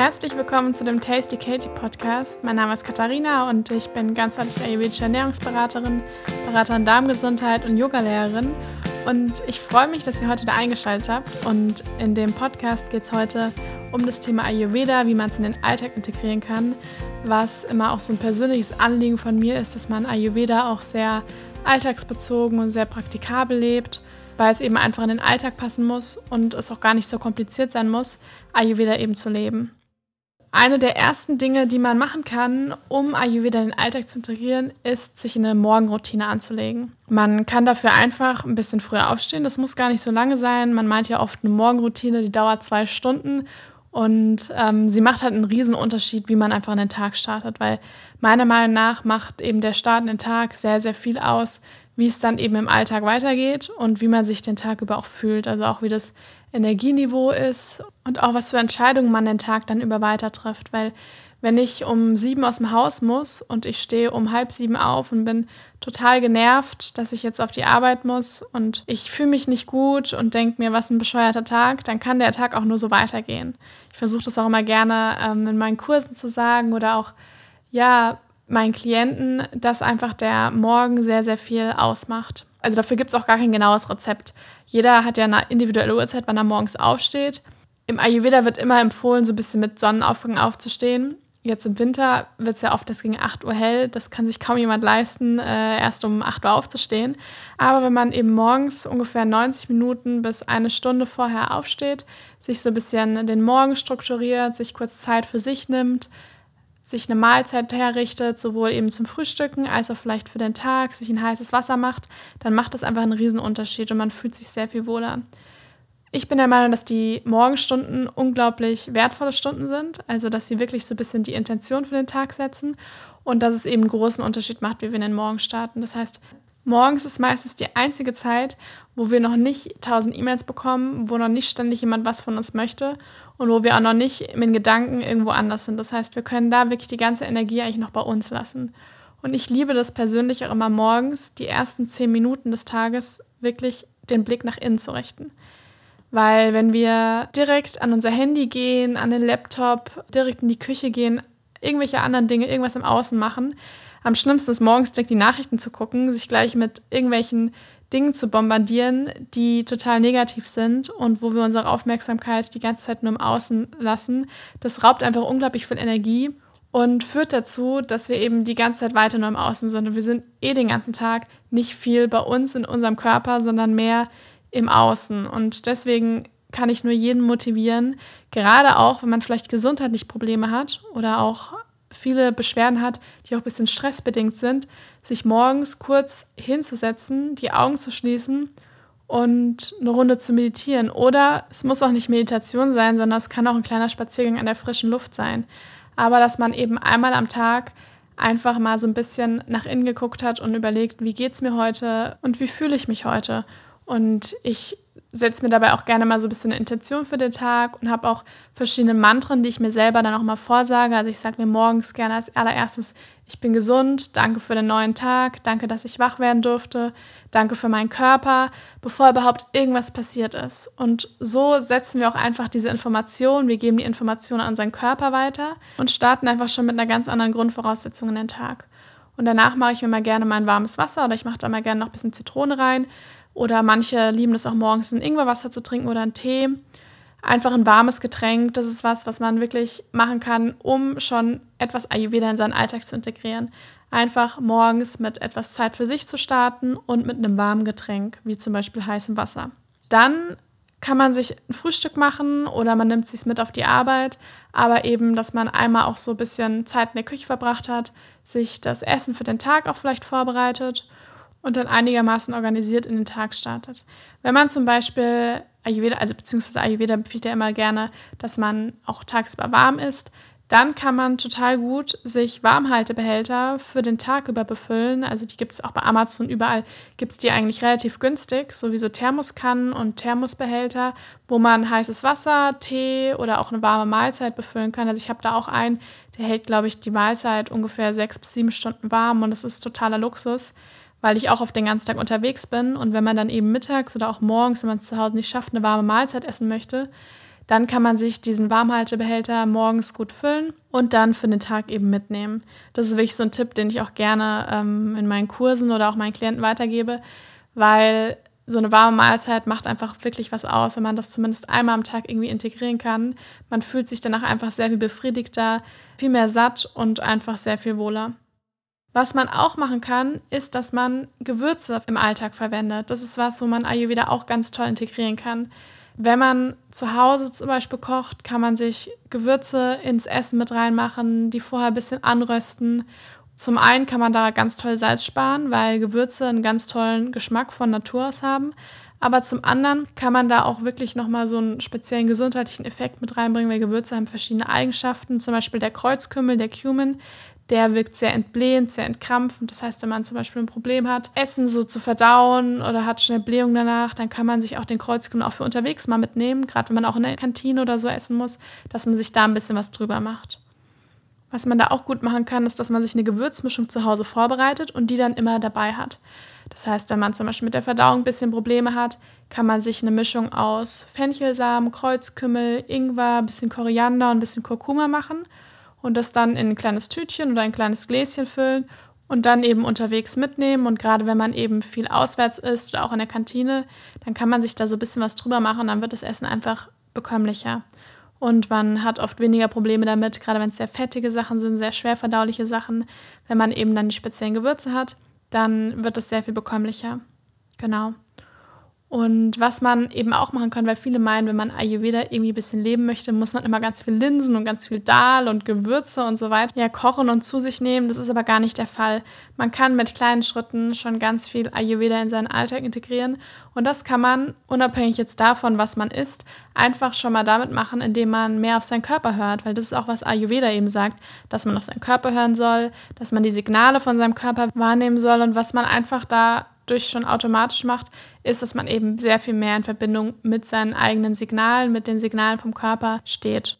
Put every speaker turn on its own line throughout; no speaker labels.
Herzlich willkommen zu dem Tasty Katie Podcast. Mein Name ist Katharina und ich bin ganzheitliche ayurvedische Ernährungsberaterin, Beraterin Darmgesundheit und Yogalehrerin. Und ich freue mich, dass ihr heute da eingeschaltet habt. Und in dem Podcast geht es heute um das Thema Ayurveda, wie man es in den Alltag integrieren kann, was immer auch so ein persönliches Anliegen von mir ist, dass man Ayurveda auch sehr alltagsbezogen und sehr praktikabel lebt, weil es eben einfach in den Alltag passen muss und es auch gar nicht so kompliziert sein muss, Ayurveda eben zu leben. Eine der ersten Dinge, die man machen kann, um Ayurveda in den Alltag zu integrieren, ist, sich eine Morgenroutine anzulegen. Man kann dafür einfach ein bisschen früher aufstehen. Das muss gar nicht so lange sein. Man meint ja oft eine Morgenroutine, die dauert zwei Stunden. Und ähm, sie macht halt einen riesen Unterschied, wie man einfach in den Tag startet, weil meiner Meinung nach macht eben der Start in den Tag sehr, sehr viel aus, wie es dann eben im Alltag weitergeht und wie man sich den Tag über auch fühlt. Also auch wie das Energieniveau ist und auch was für Entscheidungen man den Tag dann über weiter trifft. Weil wenn ich um sieben aus dem Haus muss und ich stehe um halb sieben auf und bin total genervt, dass ich jetzt auf die Arbeit muss und ich fühle mich nicht gut und denke mir, was ein bescheuerter Tag, dann kann der Tag auch nur so weitergehen. Ich versuche das auch immer gerne ähm, in meinen Kursen zu sagen oder auch, ja, meinen Klienten, dass einfach der Morgen sehr, sehr viel ausmacht. Also dafür gibt es auch gar kein genaues Rezept. Jeder hat ja eine individuelle Uhrzeit, wann er morgens aufsteht. Im Ayurveda wird immer empfohlen, so ein bisschen mit Sonnenaufgang aufzustehen. Jetzt im Winter wird es ja oft das gegen 8 Uhr hell. Das kann sich kaum jemand leisten, äh, erst um 8 Uhr aufzustehen. Aber wenn man eben morgens ungefähr 90 Minuten bis eine Stunde vorher aufsteht, sich so ein bisschen den Morgen strukturiert, sich kurz Zeit für sich nimmt, sich eine Mahlzeit herrichtet, sowohl eben zum Frühstücken als auch vielleicht für den Tag, sich ein heißes Wasser macht, dann macht das einfach einen riesen Unterschied und man fühlt sich sehr viel wohler. Ich bin der Meinung, dass die Morgenstunden unglaublich wertvolle Stunden sind, also dass sie wirklich so ein bisschen die Intention für den Tag setzen und dass es eben einen großen Unterschied macht, wie wir in den Morgen starten. Das heißt, morgens ist meistens die einzige Zeit, wo wir noch nicht tausend E-Mails bekommen, wo noch nicht ständig jemand was von uns möchte und wo wir auch noch nicht mit Gedanken irgendwo anders sind. Das heißt, wir können da wirklich die ganze Energie eigentlich noch bei uns lassen. Und ich liebe das persönlich auch immer morgens, die ersten zehn Minuten des Tages wirklich den Blick nach innen zu richten. Weil wenn wir direkt an unser Handy gehen, an den Laptop, direkt in die Küche gehen, irgendwelche anderen Dinge, irgendwas im Außen machen, am schlimmsten ist morgens direkt die Nachrichten zu gucken, sich gleich mit irgendwelchen Dingen zu bombardieren, die total negativ sind und wo wir unsere Aufmerksamkeit die ganze Zeit nur im Außen lassen. Das raubt einfach unglaublich viel Energie und führt dazu, dass wir eben die ganze Zeit weiter nur im Außen sind. Und wir sind eh den ganzen Tag nicht viel bei uns in unserem Körper, sondern mehr im Außen. Und deswegen kann ich nur jeden motivieren, gerade auch, wenn man vielleicht gesundheitlich Probleme hat oder auch viele Beschwerden hat, die auch ein bisschen stressbedingt sind, sich morgens kurz hinzusetzen, die Augen zu schließen und eine Runde zu meditieren. Oder es muss auch nicht Meditation sein, sondern es kann auch ein kleiner Spaziergang an der frischen Luft sein. Aber dass man eben einmal am Tag einfach mal so ein bisschen nach innen geguckt hat und überlegt, wie geht es mir heute und wie fühle ich mich heute. Und ich setze mir dabei auch gerne mal so ein bisschen eine Intention für den Tag und habe auch verschiedene Mantren, die ich mir selber dann auch mal vorsage. Also ich sage mir morgens gerne als allererstes, ich bin gesund, danke für den neuen Tag, danke, dass ich wach werden durfte, danke für meinen Körper, bevor überhaupt irgendwas passiert ist. Und so setzen wir auch einfach diese Information, wir geben die Information an unseren Körper weiter und starten einfach schon mit einer ganz anderen Grundvoraussetzung in den Tag. Und danach mache ich mir mal gerne mein warmes Wasser oder ich mache da mal gerne noch ein bisschen Zitrone rein oder manche lieben es auch morgens ein Ingwerwasser zu trinken oder einen Tee. Einfach ein warmes Getränk, das ist was, was man wirklich machen kann, um schon etwas Ayurveda in seinen Alltag zu integrieren. Einfach morgens mit etwas Zeit für sich zu starten und mit einem warmen Getränk, wie zum Beispiel heißem Wasser. Dann kann man sich ein Frühstück machen oder man nimmt sich mit auf die Arbeit, aber eben, dass man einmal auch so ein bisschen Zeit in der Küche verbracht hat, sich das Essen für den Tag auch vielleicht vorbereitet und dann einigermaßen organisiert in den Tag startet. Wenn man zum Beispiel Ayurveda, also beziehungsweise Ayurveda empfiehlt ja immer gerne, dass man auch tagsüber warm ist, dann kann man total gut sich Warmhaltebehälter für den Tag über befüllen. Also die gibt es auch bei Amazon überall, gibt es die eigentlich relativ günstig, sowieso Thermoskannen und Thermosbehälter, wo man heißes Wasser, Tee oder auch eine warme Mahlzeit befüllen kann. Also ich habe da auch einen, der hält, glaube ich, die Mahlzeit ungefähr sechs bis sieben Stunden warm und das ist totaler Luxus weil ich auch auf den ganzen Tag unterwegs bin. Und wenn man dann eben mittags oder auch morgens, wenn man es zu Hause nicht schafft, eine warme Mahlzeit essen möchte, dann kann man sich diesen Warmhaltebehälter morgens gut füllen und dann für den Tag eben mitnehmen. Das ist wirklich so ein Tipp, den ich auch gerne ähm, in meinen Kursen oder auch meinen Klienten weitergebe, weil so eine warme Mahlzeit macht einfach wirklich was aus, wenn man das zumindest einmal am Tag irgendwie integrieren kann. Man fühlt sich danach einfach sehr viel befriedigter, viel mehr satt und einfach sehr viel wohler. Was man auch machen kann, ist, dass man Gewürze im Alltag verwendet. Das ist was, wo man Ayurveda auch ganz toll integrieren kann. Wenn man zu Hause zum Beispiel kocht, kann man sich Gewürze ins Essen mit reinmachen, die vorher ein bisschen anrösten zum einen kann man da ganz toll Salz sparen, weil Gewürze einen ganz tollen Geschmack von Natur aus haben. Aber zum anderen kann man da auch wirklich nochmal so einen speziellen gesundheitlichen Effekt mit reinbringen, weil Gewürze haben verschiedene Eigenschaften. Zum Beispiel der Kreuzkümmel, der Cumin, der wirkt sehr entblähend, sehr entkrampfend. Das heißt, wenn man zum Beispiel ein Problem hat, Essen so zu verdauen oder hat schnell Blähung danach, dann kann man sich auch den Kreuzkümmel auch für unterwegs mal mitnehmen, gerade wenn man auch in der Kantine oder so essen muss, dass man sich da ein bisschen was drüber macht. Was man da auch gut machen kann, ist, dass man sich eine Gewürzmischung zu Hause vorbereitet und die dann immer dabei hat. Das heißt, wenn man zum Beispiel mit der Verdauung ein bisschen Probleme hat, kann man sich eine Mischung aus Fenchelsamen, Kreuzkümmel, Ingwer, ein bisschen Koriander und ein bisschen Kurkuma machen und das dann in ein kleines Tütchen oder ein kleines Gläschen füllen und dann eben unterwegs mitnehmen. Und gerade wenn man eben viel auswärts ist oder auch in der Kantine, dann kann man sich da so ein bisschen was drüber machen, dann wird das Essen einfach bekömmlicher. Und man hat oft weniger Probleme damit, gerade wenn es sehr fettige Sachen sind, sehr schwer verdauliche Sachen. Wenn man eben dann die speziellen Gewürze hat, dann wird es sehr viel bekömmlicher. Genau. Und was man eben auch machen kann, weil viele meinen, wenn man Ayurveda irgendwie ein bisschen leben möchte, muss man immer ganz viel Linsen und ganz viel Dahl und Gewürze und so weiter ja kochen und zu sich nehmen. Das ist aber gar nicht der Fall. Man kann mit kleinen Schritten schon ganz viel Ayurveda in seinen Alltag integrieren. Und das kann man, unabhängig jetzt davon, was man isst, einfach schon mal damit machen, indem man mehr auf seinen Körper hört. Weil das ist auch, was Ayurveda eben sagt, dass man auf seinen Körper hören soll, dass man die Signale von seinem Körper wahrnehmen soll und was man einfach da durch schon automatisch macht, ist, dass man eben sehr viel mehr in Verbindung mit seinen eigenen Signalen, mit den Signalen vom Körper steht.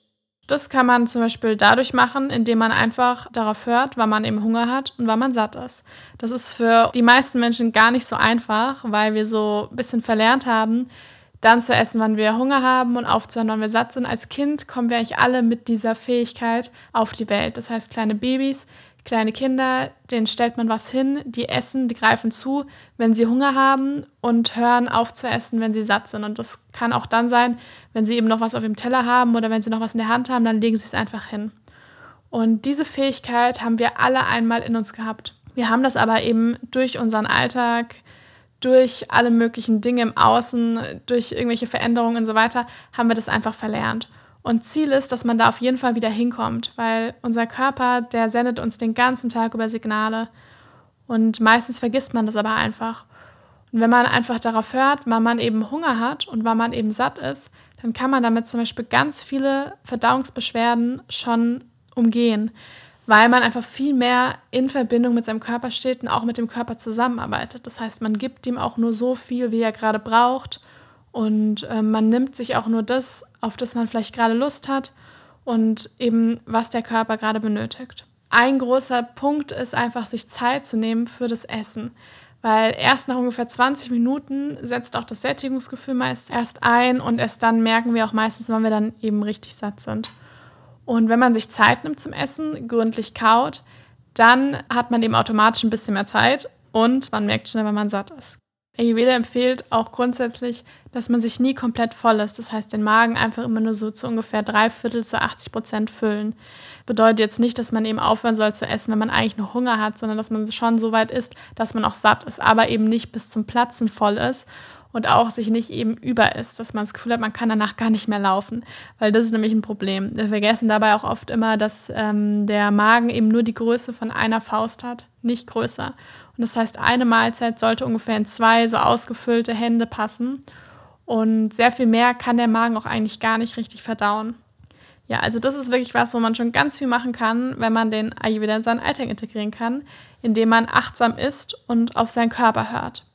Das kann man zum Beispiel dadurch machen, indem man einfach darauf hört, wann man eben Hunger hat und wann man satt ist. Das ist für die meisten Menschen gar nicht so einfach, weil wir so ein bisschen verlernt haben, dann zu essen, wann wir Hunger haben und aufzuhören, wann wir satt sind. Als Kind kommen wir eigentlich alle mit dieser Fähigkeit auf die Welt. Das heißt, kleine Babys kleine Kinder, denen stellt man was hin, die essen, die greifen zu, wenn sie Hunger haben und hören auf zu essen, wenn sie satt sind. Und das kann auch dann sein, wenn sie eben noch was auf dem Teller haben oder wenn sie noch was in der Hand haben, dann legen sie es einfach hin. Und diese Fähigkeit haben wir alle einmal in uns gehabt. Wir haben das aber eben durch unseren Alltag, durch alle möglichen Dinge im Außen, durch irgendwelche Veränderungen und so weiter, haben wir das einfach verlernt. Und Ziel ist, dass man da auf jeden Fall wieder hinkommt, weil unser Körper, der sendet uns den ganzen Tag über Signale. Und meistens vergisst man das aber einfach. Und wenn man einfach darauf hört, wann man eben Hunger hat und wann man eben satt ist, dann kann man damit zum Beispiel ganz viele Verdauungsbeschwerden schon umgehen, weil man einfach viel mehr in Verbindung mit seinem Körper steht und auch mit dem Körper zusammenarbeitet. Das heißt, man gibt ihm auch nur so viel, wie er gerade braucht und äh, man nimmt sich auch nur das, auf das man vielleicht gerade Lust hat und eben was der Körper gerade benötigt. Ein großer Punkt ist einfach, sich Zeit zu nehmen für das Essen. Weil erst nach ungefähr 20 Minuten setzt auch das Sättigungsgefühl meist erst ein und erst dann merken wir auch meistens, wann wir dann eben richtig satt sind. Und wenn man sich Zeit nimmt zum Essen, gründlich kaut, dann hat man eben automatisch ein bisschen mehr Zeit und man merkt schnell, wenn man satt ist. Ayurveda empfiehlt auch grundsätzlich, dass man sich nie komplett voll ist. Das heißt, den Magen einfach immer nur so zu ungefähr drei Viertel zu 80 Prozent füllen. Bedeutet jetzt nicht, dass man eben aufhören soll zu essen, wenn man eigentlich noch Hunger hat, sondern dass man schon so weit isst, dass man auch satt ist, aber eben nicht bis zum Platzen voll ist und auch sich nicht eben über ist, dass man das Gefühl hat, man kann danach gar nicht mehr laufen, weil das ist nämlich ein Problem. Wir vergessen dabei auch oft immer, dass ähm, der Magen eben nur die Größe von einer Faust hat, nicht größer. Und das heißt, eine Mahlzeit sollte ungefähr in zwei so ausgefüllte Hände passen. Und sehr viel mehr kann der Magen auch eigentlich gar nicht richtig verdauen. Ja, also das ist wirklich was, wo man schon ganz viel machen kann, wenn man den Ayurveda in seinen Alltag integrieren kann, indem man achtsam isst und auf seinen Körper hört.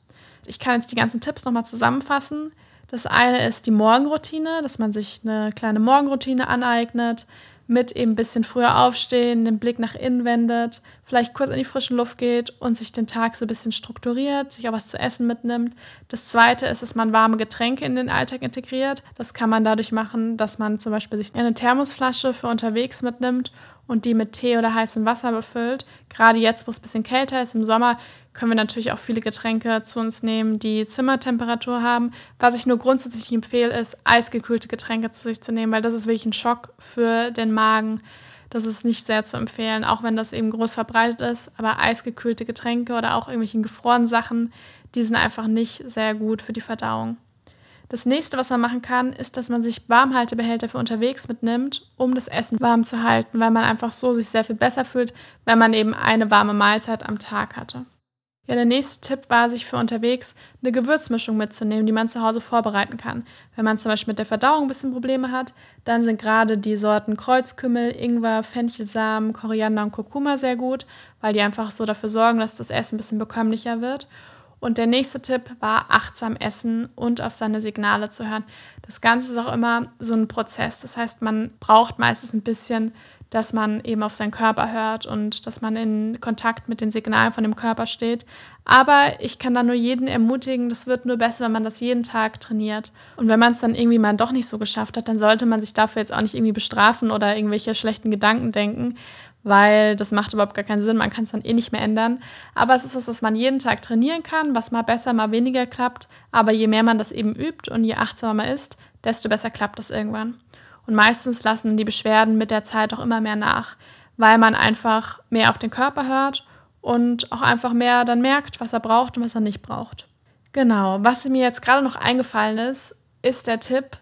Ich kann jetzt die ganzen Tipps nochmal zusammenfassen. Das eine ist die Morgenroutine, dass man sich eine kleine Morgenroutine aneignet. mit eben ein bisschen früher aufstehen, den Blick nach innen wendet, vielleicht kurz in die frische Luft geht und sich den Tag so ein bisschen strukturiert, sich auch was zu essen mitnimmt. Das zweite ist, dass man warme Getränke in den Alltag integriert. Das kann man dadurch machen, dass man zum Beispiel sich eine Thermosflasche für unterwegs mitnimmt und die mit Tee oder heißem Wasser befüllt. Gerade jetzt, wo es ein bisschen kälter ist im Sommer, können wir natürlich auch viele Getränke zu uns nehmen, die Zimmertemperatur haben. Was ich nur grundsätzlich empfehle, ist, eisgekühlte Getränke zu sich zu nehmen, weil das ist wirklich ein Schock für den Magen. Das ist nicht sehr zu empfehlen, auch wenn das eben groß verbreitet ist. Aber eisgekühlte Getränke oder auch irgendwelchen gefrorenen Sachen, die sind einfach nicht sehr gut für die Verdauung. Das nächste, was man machen kann, ist, dass man sich Warmhaltebehälter für unterwegs mitnimmt, um das Essen warm zu halten, weil man einfach so sich sehr viel besser fühlt, wenn man eben eine warme Mahlzeit am Tag hatte. Ja, der nächste Tipp war, sich für unterwegs eine Gewürzmischung mitzunehmen, die man zu Hause vorbereiten kann. Wenn man zum Beispiel mit der Verdauung ein bisschen Probleme hat, dann sind gerade die Sorten Kreuzkümmel, Ingwer, Fenchelsamen, Koriander und Kurkuma sehr gut, weil die einfach so dafür sorgen, dass das Essen ein bisschen bekömmlicher wird. Und der nächste Tipp war achtsam essen und auf seine Signale zu hören. Das Ganze ist auch immer so ein Prozess. Das heißt, man braucht meistens ein bisschen, dass man eben auf seinen Körper hört und dass man in Kontakt mit den Signalen von dem Körper steht. Aber ich kann da nur jeden ermutigen, das wird nur besser, wenn man das jeden Tag trainiert. Und wenn man es dann irgendwie mal doch nicht so geschafft hat, dann sollte man sich dafür jetzt auch nicht irgendwie bestrafen oder irgendwelche schlechten Gedanken denken, weil das macht überhaupt gar keinen Sinn, man kann es dann eh nicht mehr ändern. Aber es ist was, was man jeden Tag trainieren kann, was mal besser, mal weniger klappt. Aber je mehr man das eben übt und je achtsamer man ist, desto besser klappt das irgendwann. Und meistens lassen die Beschwerden mit der Zeit auch immer mehr nach, weil man einfach mehr auf den Körper hört und auch einfach mehr dann merkt, was er braucht und was er nicht braucht. Genau, was mir jetzt gerade noch eingefallen ist, ist der Tipp,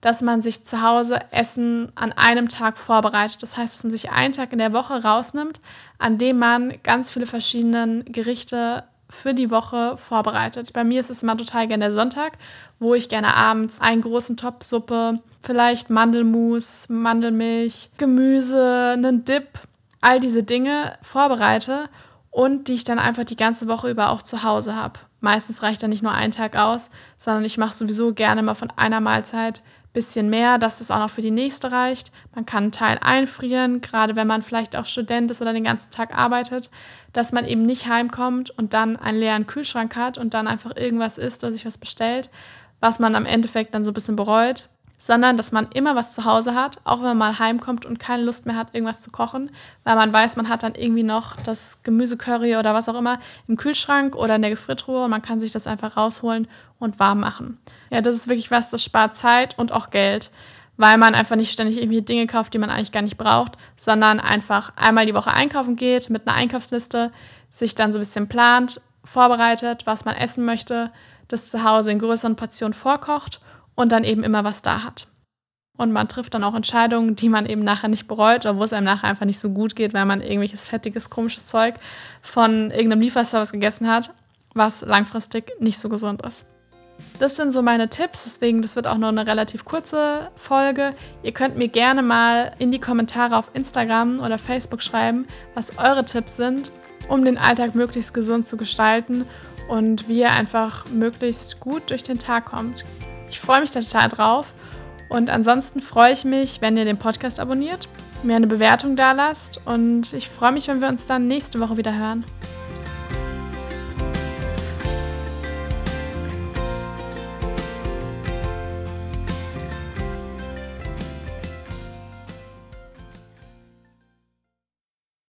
dass man sich zu Hause Essen an einem Tag vorbereitet. Das heißt, dass man sich einen Tag in der Woche rausnimmt, an dem man ganz viele verschiedene Gerichte für die Woche vorbereitet. Bei mir ist es immer total gerne der Sonntag, wo ich gerne abends einen großen Topf Suppe, vielleicht Mandelmus, Mandelmilch, Gemüse, einen Dip, all diese Dinge vorbereite und die ich dann einfach die ganze Woche über auch zu Hause habe. Meistens reicht dann nicht nur ein Tag aus, sondern ich mache sowieso gerne mal von einer Mahlzeit bisschen mehr, dass es auch noch für die nächste reicht. Man kann einen Teil einfrieren, gerade wenn man vielleicht auch Student ist oder den ganzen Tag arbeitet, dass man eben nicht heimkommt und dann einen leeren Kühlschrank hat und dann einfach irgendwas isst oder sich was bestellt, was man am Endeffekt dann so ein bisschen bereut, sondern dass man immer was zu Hause hat, auch wenn man mal heimkommt und keine Lust mehr hat, irgendwas zu kochen, weil man weiß, man hat dann irgendwie noch das Gemüsecurry oder was auch immer im Kühlschrank oder in der Gefriertruhe und man kann sich das einfach rausholen und warm machen. Ja, das ist wirklich was, das spart Zeit und auch Geld, weil man einfach nicht ständig irgendwie Dinge kauft, die man eigentlich gar nicht braucht, sondern einfach einmal die Woche einkaufen geht mit einer Einkaufsliste, sich dann so ein bisschen plant, vorbereitet, was man essen möchte, das zu Hause in größeren Portionen vorkocht und dann eben immer was da hat. Und man trifft dann auch Entscheidungen, die man eben nachher nicht bereut oder wo es einem nachher einfach nicht so gut geht, weil man irgendwelches fettiges, komisches Zeug von irgendeinem Lieferservice gegessen hat, was langfristig nicht so gesund ist. Das sind so meine Tipps, deswegen das wird auch nur eine relativ kurze Folge. Ihr könnt mir gerne mal in die Kommentare auf Instagram oder Facebook schreiben, was eure Tipps sind, um den Alltag möglichst gesund zu gestalten und wie ihr einfach möglichst gut durch den Tag kommt. Ich freue mich total drauf. Und ansonsten freue ich mich, wenn ihr den Podcast abonniert, mir eine Bewertung da lasst und ich freue mich, wenn wir uns dann nächste Woche wieder hören.